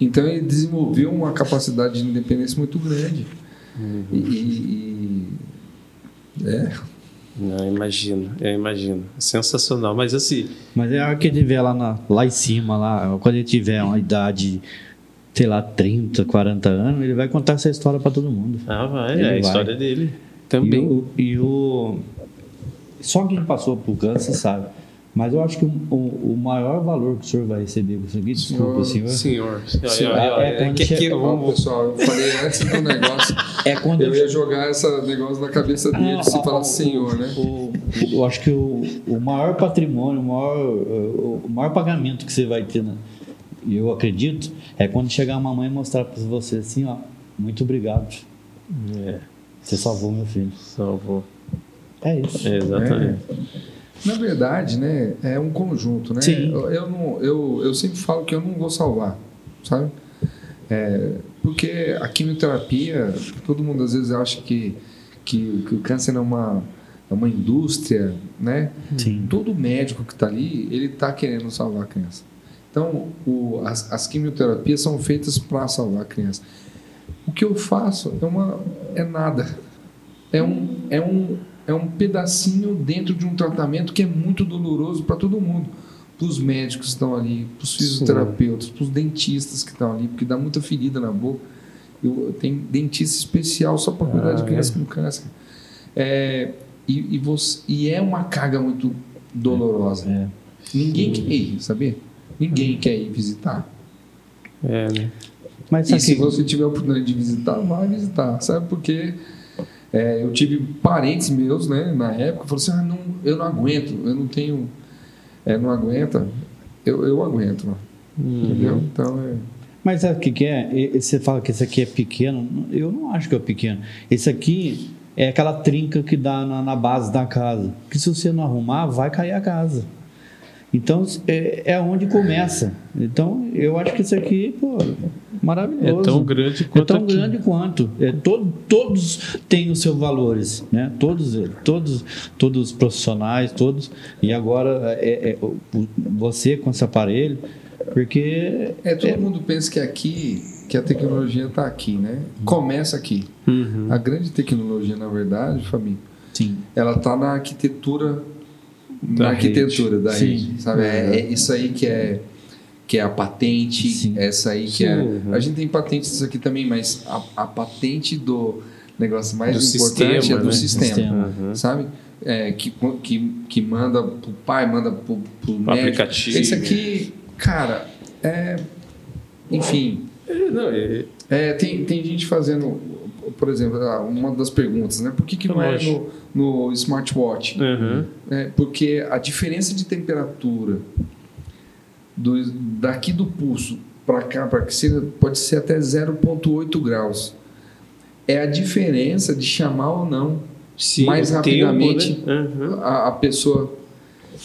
Então ele desenvolveu uma capacidade de independência muito grande. Uhum. E, e- e- é, Não, imagino, eu imagino. Sensacional. Mas assim, Mas é a hora que ele tiver lá, na- lá em cima, lá, quando ele tiver uma idade, sei lá, 30, 40 anos, ele vai contar essa história para todo mundo. ah, vai, Ele é a vai. história dele. E Também. o, e o- Só quem passou por câncer sabe. Mas eu acho que o, o- maior valor que o senhor vai receber com isso aqui, desculpa, senhor, Senhor. Senhor, Olha, olha, é quando que- que- chega- Ó, vamos- pessoal, eu falei antes do negócio, *laughs* é quando eu ia jogar esse negócio na cabeça dele Ah, se ah, falar o- senhor, né? O, o- eu acho que o, o maior patrimônio, o maior, o, o maior pagamento que você vai ter, né? e eu acredito, é quando chegar a mamãe e mostrar para você assim, ó, muito obrigado. É, Você salvou meu filho. salvou. É isso. É, exatamente. Na verdade, né, é um conjunto, né? Sim. Eu, eu não, eu, eu sempre falo que eu não vou salvar, sabe? É, porque a quimioterapia, todo mundo às vezes acha que, que, que o câncer é uma, é uma indústria, né? Sim. Todo médico que está ali, ele está querendo salvar a criança. Então, o, as, as quimioterapias são feitas para salvar a criança. O que eu faço é, uma, é nada. É um, é, um, é um pedacinho dentro de um tratamento que é muito doloroso para todo mundo. Para os médicos que estão ali, para os fisioterapeutas, para os dentistas que estão ali, porque dá muita ferida na boca. Eu, tenho dentista especial só para cuidar Ah, de criança é? com câncer. É, e, e, você, e é uma carga muito dolorosa. É. Ninguém quer ir, sabia? Ninguém quer ir visitar. É, né? Mas E se que- você tiver a oportunidade de visitar, vai visitar. Sabe porque é, eu tive parentes meus, né, na época, falaram assim, ah, não, eu não aguento, eu não tenho, é, não aguenta, eu, eu aguento, entendeu? Então, é, Mas sabe o que, que é? Você fala que esse aqui é pequeno. Eu não acho que é pequeno. Esse aqui é aquela trinca que dá na, na base da casa. Que se você não arrumar, vai cair a casa. Então é, é onde começa. Então eu acho que isso aqui, pô, maravilhoso. É tão grande É quanto tão aqui. grande quanto. É, to- todos têm os seus valores, né? Todos, todos, todos os profissionais, todos. E agora é, é, você com esse aparelho, porque É, todo mundo pensa que aqui, que a tecnologia está aqui, né? Começa aqui. Uhum. A grande tecnologia, na verdade, Fabinho, sim, ela está na arquitetura, Da na arquitetura da Sim. rede, sabe? É, é isso aí que é que é a patente, Sim. essa aí que Sim, é. uhum. A gente tem patentes disso aqui também, mas a, a patente do negócio mais Do importante sistema, é do né? sistema, Sistema. Uhum. sabe? É, que, que, que manda pro pai, manda pro, pro médico. aplicativo. Esse aqui, cara, é. Enfim, É, não, é- é, tem, tem gente fazendo, por exemplo, ah, uma das perguntas, né? Por que, que não é no, no smartwatch? Uhum. É, porque a diferença de temperatura do, daqui do pulso para cá, para que seja, pode ser até 0,8 graus. É a diferença de chamar ou não Sim, mais rapidamente tempo, né? Uhum. a, a pessoa.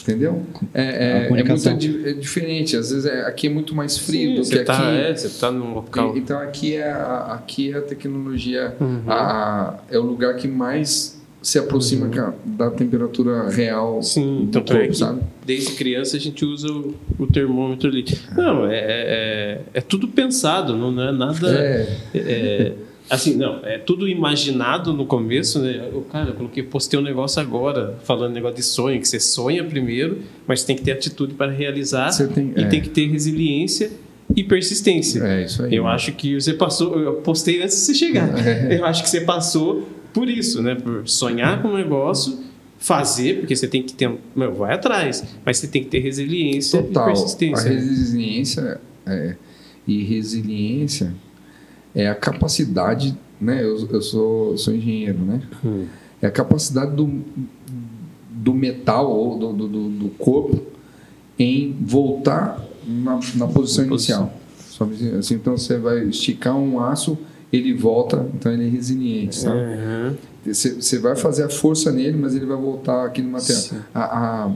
Entendeu? É, é, é muito é diferente. Às vezes é- aqui é muito mais frio Sim, do você que tá, aqui. É, você tá num local. E- Então aqui é a, aqui é a tecnologia, Uhum. a- é o lugar que mais se aproxima ca- da temperatura real Sim, do tanto corpo, é que sabe? desde criança a gente usa o, o termômetro ali. Não, é, é, é tudo pensado, não é nada. É, é, assim, não, é tudo imaginado no começo, né? Eu, cara, eu coloquei, postei um negócio agora, falando negócio de sonho, que você sonha primeiro, mas tem que ter atitude para realizar tem- e é. tem que ter resiliência e persistência. é isso aí. Eu acho que você passou, eu postei antes de você chegar. É. Eu acho que você passou por isso, né? Por sonhar com um negócio, fazer, porque você tem que ter, meu, vai atrás, mas você tem que ter resiliência Total. e A persistência. né? resiliência é, e resiliência é a capacidade, né? Eu, eu sou, sou engenheiro, né? Hum. É a capacidade do, do metal ou do, do, do- corpo em voltar na, na posição Na inicial. Sabe assim, então você vai esticar um aço, ele volta, então ele é resiliente, sabe? Aham. Você, você vai fazer a força nele, mas ele vai voltar aqui no material. A, a,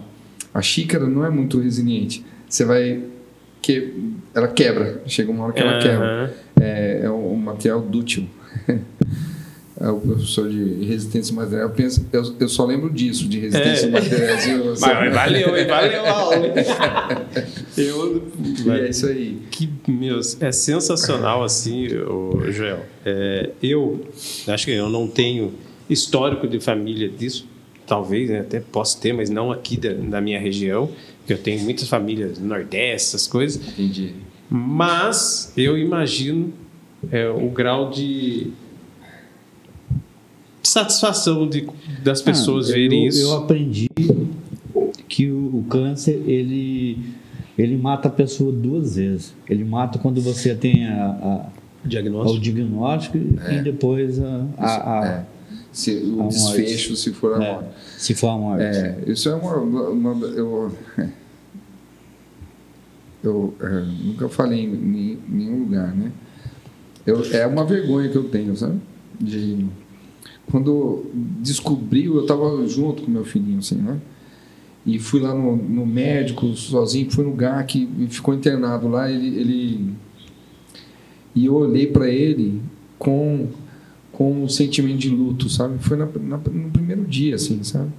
a xícara não é muito resiliente. Você vai. Que, ela quebra. Chega uma hora que ela quebra. É, é um material dútil. *laughs* É o professor de resistência material. Eu, penso, eu, eu só lembro disso, de resistência É. material. assim, você- *laughs* Mas, mas valeu, hein? Valeu a aula. *laughs* Eu, E é isso aí. que meus é sensacional assim o Joel É, eu acho que eu não tenho histórico de família disso talvez né, até posso ter mas não aqui da, da minha região porque eu tenho muitas famílias do nordeste essas coisas Entendi. mas eu imagino é, o grau de satisfação de, das pessoas Ah, verem eu, isso Eu aprendi que o, o câncer ele ele mata a pessoa duas vezes. Ele mata quando você tem a, a- o diagnóstico diagnóstico e depois a, a- a- É. Se, o a morte. desfecho, se for a é, morte. se for a morte. É, isso é uma. uma- eu eu é, nunca falei em, em nenhum lugar, né? Eu, é uma vergonha que eu tenho, sabe? De, quando descobriu, eu estava junto com meu filhinho, assim, né? E fui lá no, no médico sozinho, fui no GAC ficou internado lá. Ele, ele e eu olhei para ele com com um sentimento de luto, sabe? Foi na, na- no primeiro dia, assim, sabe?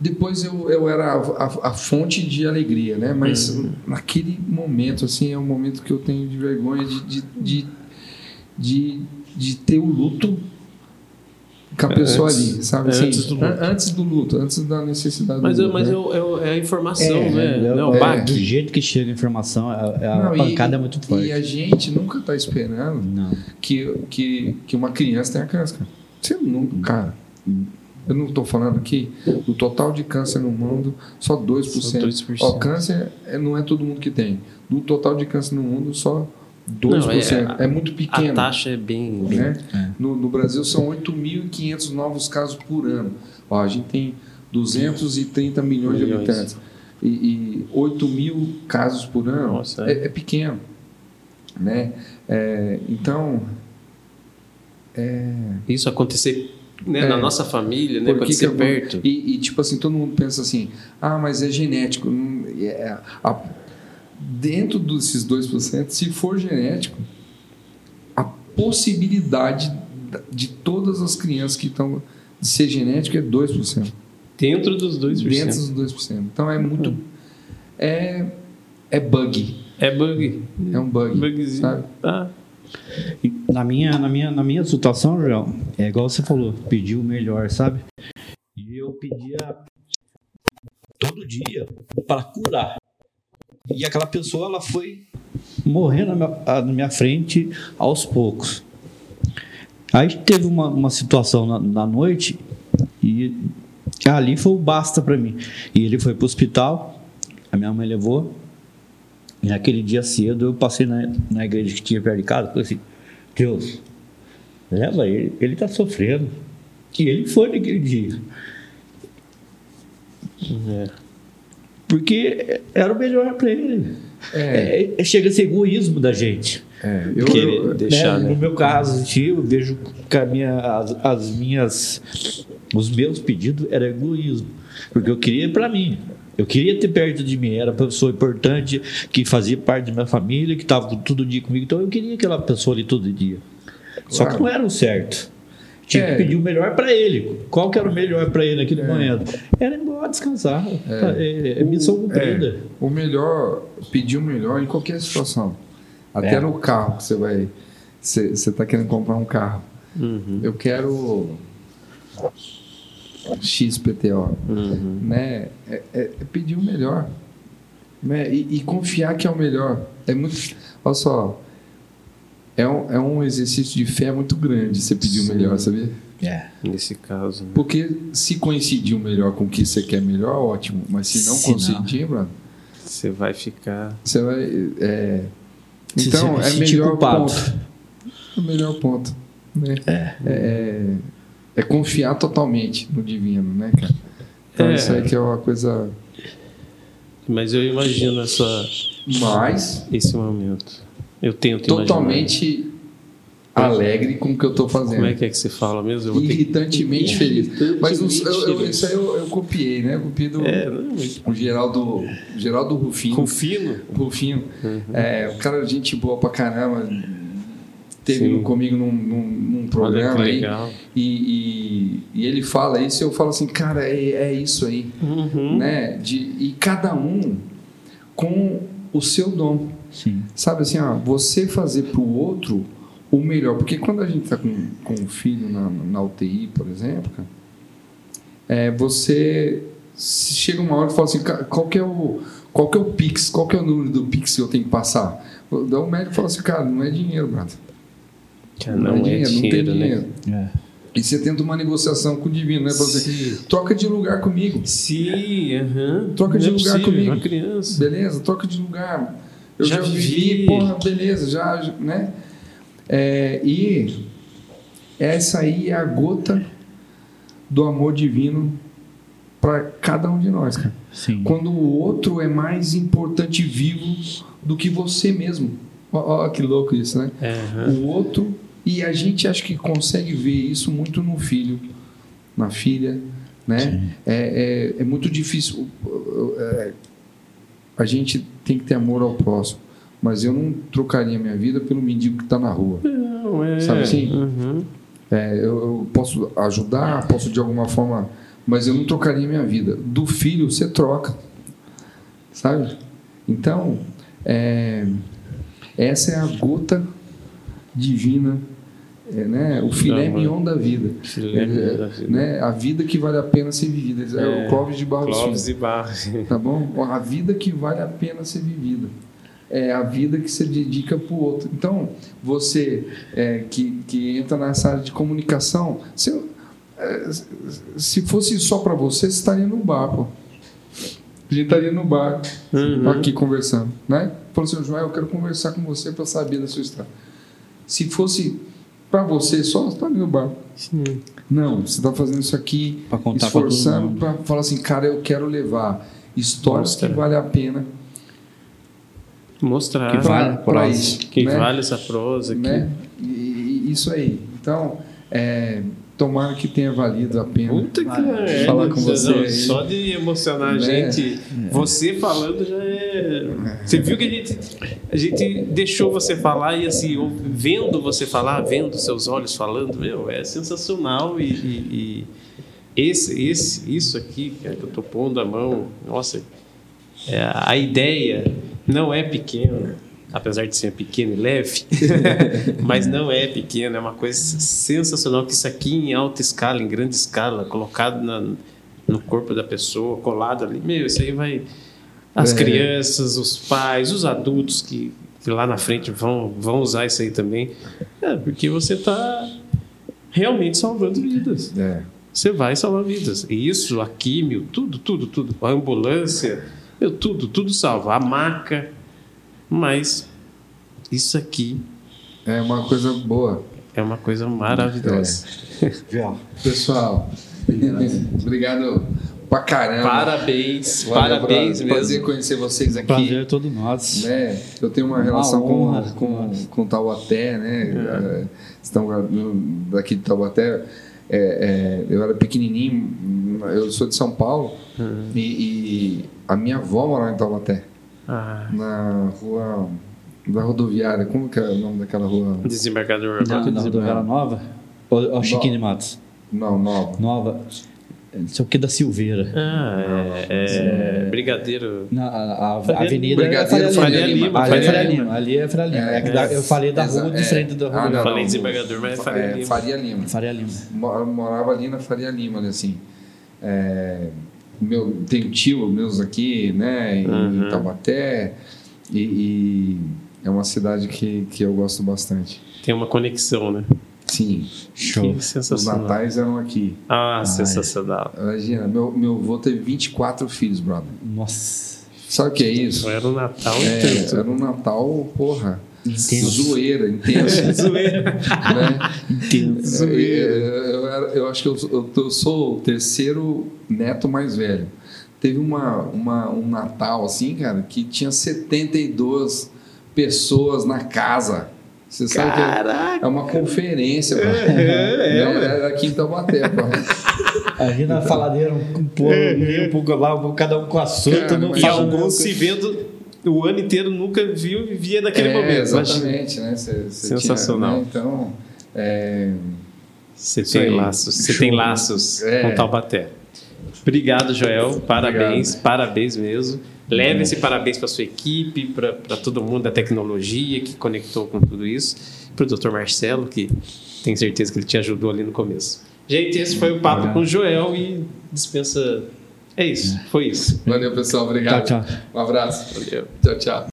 Depois eu, eu era a, a- a fonte de alegria, né? Mas naquele momento, assim, é um momento que eu tenho de vergonha de, de, de, de, de ter o luto com a pessoa Antes- ali, sabe? é, Assim, antes do luto. an- antes do luto, antes da necessidade mas, do eu, luto. mas né? eu, eu- é a informação É, né É, não é, baque do jeito que chega a informação, a, a Não, e- pancada é muito forte. E a gente nunca está esperando Não. que, que, que uma criança tenha câncer. Você nunca, cara. Eu não estou falando aqui do total de câncer no mundo, só 2%. Só 2%. Ó, câncer é- não é todo mundo que tem. Do total de câncer no mundo, só 2%. Não, é, é- muito a pequeno. taxa é bem, bem né? É. No, no Brasil são 8.500 novos casos por ano. Ó, a gente tem 230 milhões, de Milhões. habitantes. E, e 8 mil casos por ano Nossa, é, é pequeno. Né? É, então, isso acontecer né, É. na nossa família, né, que eu- perto. E, e, tipo assim, todo mundo pensa assim, ah, mas é genético. É- a- dentro desses 2%, se for genético, a possibilidade da- de todas as crianças que estão de ser genético é 2%. Dentro dos 2%. Dentro dos 2%. Então é muito. É, é bug. É bug. É um bug. Bugzinho. sabe? Ah, Na minha, na minha, na minha situação, João, é igual você falou, pedir o melhor, sabe? E eu pedia todo dia para curar. E aquela pessoa, ela foi morrendo na minha, a- na minha frente aos poucos. Aí teve uma, uma situação na, na noite e ali foi o basta para mim. E ele foi para o hospital, a minha mãe levou, e naquele dia cedo eu passei na, na igreja que tinha perto de casa, falei assim, Deus, leva ele, ele está sofrendo. E ele foi naquele dia. é. Porque era o melhor para ele. É. É, é- chega a ser egoísmo da gente. É, eu, Querer eu- deixar, né? né? No meu caso, eu vejo que a minha, as, as minhas, os meus pedidos eram egoísmo, porque eu queria para mim. Eu queria ter perto de mim, era uma pessoa importante que fazia parte da minha família, que estava todo dia comigo, então eu queria aquela pessoa ali todo dia. Só que Claro. não era o certo. Tinha É. que pedir o melhor para ele. Qual que era o melhor para ele naquele momento? Era ir embora descansar. É, é missão cumprida. o melhor, pedir o melhor em qualquer situação. Até É. no carro que você vai. Você está querendo comprar um carro. Uhum. Eu quero XPTO. Uhum. Né? É, é- é pedir o melhor. Né? E, e confiar que é o melhor. É muito. Olha só. É um, é um exercício de fé muito grande você pedir Sim. o melhor, sabia? É. Nesse caso. né? Porque se coincidir o melhor com o que você quer melhor, ótimo. Mas se não Se não. coincidir, brother, Você vai ficar. você vai. é, Então, se é melhor culpado. ponto. É o melhor ponto. Né? É. É, é confiar totalmente no divino, né, cara? Então, É. isso aí que é uma coisa. Mas eu imagino essa, Mas, esse momento. Eu tento imaginar. totalmente alegre com o que eu tô fazendo. Como é que é que você fala mesmo? Irritantemente feliz. Mas os- eu- eu- isso aí eu, eu copiei, né? Eu copiei do É, não, mas o Geraldo, Geraldo Rufino. com fino. Rufino. É, o cara, gente boa pra caramba. Teve Sim. comigo num, num, num programa aí. E, e, e ele fala isso e eu falo assim, cara, é, é isso aí. Uhum. Né? De, e cada um com o seu dom. Sim. Sabe assim, ó, você fazer pro outro o melhor. Porque quando a gente tá com, com um filho na, na UTI, por exemplo, cara, é, você chega uma hora e fala assim, "Ca- qual que é o qual que é o Pix, qual que é o número do Pix que eu tenho que passar? Daí o médico fala assim, cara, não é dinheiro, brother. Que não, é dinheiro, não tem né? dinheiro. É. E você tenta uma negociação com o divino, né? Sim. troca de lugar comigo. Sim, aham. Troca de Não é lugar possível, comigo. Uma criança. Beleza, troca de lugar. Eu já, Já vivi, vivi. porra, beleza, já, já- né? É, e essa aí é a gota do amor divino para cada um de nós, cara. Sim. Quando o outro é mais importante vivo do que você mesmo. Ó, que louco isso, né? Aham. O outro, e a gente acho que consegue ver isso muito no filho, na filha, né? É, é, é muito difícil. A gente tem que ter amor ao próximo, mas eu não trocaria minha vida pelo mendigo que está na rua. Não, é. Sabe assim? Uhum. É, eu, eu posso ajudar, posso de alguma forma, mas eu não trocaria minha vida. Do filho você troca, sabe? Então, é, essa é a gota divina, é, né? O filé Amor. mignon da vida. Filé É, da vida. Né? A vida que vale a pena ser vivida. É, É, o Clóvis de Barros Clóvis Filho, e Barros. tá bom? A vida que vale a pena ser vivida. É a vida que você dedica para o outro. Então, você é, que, que entra nessa área de comunicação, você, é, se fosse só para você, você estaria no bar, pô. A gente estaria no bar, Uhum. aqui conversando, né? Falou assim, Joel, eu quero conversar com você para saber da sua história. Se fosse para você só, você estaria no bar. Sim. Não, você está fazendo isso aqui, esforçando para falar assim, cara, eu quero levar histórias Mostra. que vale a pena Mostrar Que vale para isso. que né? vale essa prosa. Que... né? E, e isso aí. Então, é, tomara que tenha valido a pena. Puta que é, falar com você não. Só de emocionar a Né? gente, você falando já é. Você viu que a gente, a gente deixou você falar e assim, vendo você falar, vendo seus olhos falando, meu, é sensacional e. e- e esse, esse, isso aqui, cara, que eu tô pondo a mão, nossa, é, a ideia não é pequena, apesar de ser pequena e leve, *laughs* mas não é pequena, é uma coisa sensacional que isso aqui em alta escala, em grande escala, colocado na- no corpo da pessoa, colado ali, meu, isso aí vai as É. crianças, os pais, os adultos que, que lá na frente vão, vão usar isso aí também, é, porque você está realmente salvando vidas. É. Você vai salvar vidas. E isso, a químio, tudo, tudo, tudo. A ambulância, meu, tudo, tudo salva. A maca. Mas isso aqui É uma coisa boa. é uma coisa maravilhosa. Já. Pessoal, obrigado pra caramba. Parabéns, Valeu, parabéns pra- Prazer mesmo. conhecer vocês aqui. Prazer é todo nosso. né? Eu tenho uma relação honra. com, com, com Taubaté, né? Eh, Estão daqui de Taubaté. É, é, eu era pequenininho, eu sou de São Paulo e, e a minha avó morava em Taubaté, Ah, na rua da rodoviária. Como que é o nome daquela rua? desembargador. Na, na rodoviária nova? Ou, ou Chiquinho de Matos? Não, nova. Nova. Não sei o que da Silveira. Ah, é, é, Brigadeiro. Na, a, a Faria avenida Brigadeiro é Faria Faria Lima. Lima. Ali é Faria Lima. Ali é Faria Lima. É, É da- eu falei da rua de é. frente da Ah, rodoviária. não, Falei não. desembargador, mas é Faria É, Lima. Faria Lima. Faria Lima. Mo- morava ali na Faria Lima, assim. É, meu, tenho tio meus aqui, né, em Uhum. Taubaté, e, e é uma cidade que, que eu gosto bastante. Tem uma conexão, né? Sim, Show. Que os sensacional. natais eram aqui. Ah, sensacional. Imagina, meu, meu avô teve 24 filhos, brother. Nossa. Sabe o que é isso? Era o Natal e É, tanto. era um Natal, porra, Intenso. zoeira, intenso, *laughs* Zoeira. né? Intenso. Eu, eu, era- eu acho que eu, eu, eu sou o terceiro neto mais velho. Teve uma, uma, um Natal, assim, cara, que tinha 72 pessoas na casa. Você sabe que é- Caraca! é uma conferência, pô. é, Né? ué. Era aqui em Taubaté. Ali na faladeira, um pouco, um pouco lá, um pouco, cada um com a sua. Cara, E alguns se vendo o ano inteiro, nunca viu e via naquele É, momento. Exatamente, né? Você tinha, Sensacional. né? Então, é, Você tem aí. laços, você tem laços É. com Taubaté. Obrigado, Joel. Parabéns, Obrigado. parabéns mesmo. Leve esse parabéns para sua equipe, para todo mundo da tecnologia que conectou com tudo isso. Para o Dr. Marcelo, que tenho certeza que ele te ajudou ali no começo. Gente, esse foi o papo com o Joel e dispensa. É isso, foi isso. Valeu, pessoal. Obrigado. Tchau, tchau. Um abraço. Valeu. Tchau, tchau.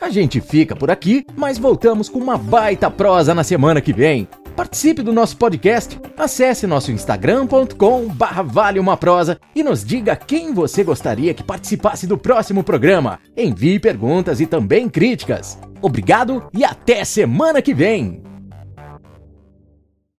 A gente fica por aqui, mas voltamos com uma baita prosa na semana que vem. Participe do nosso podcast, acesse nosso instagram.com barra vale uma prosa e nos diga quem você gostaria que participasse do próximo programa. Envie perguntas e também críticas. Obrigado e até semana que vem!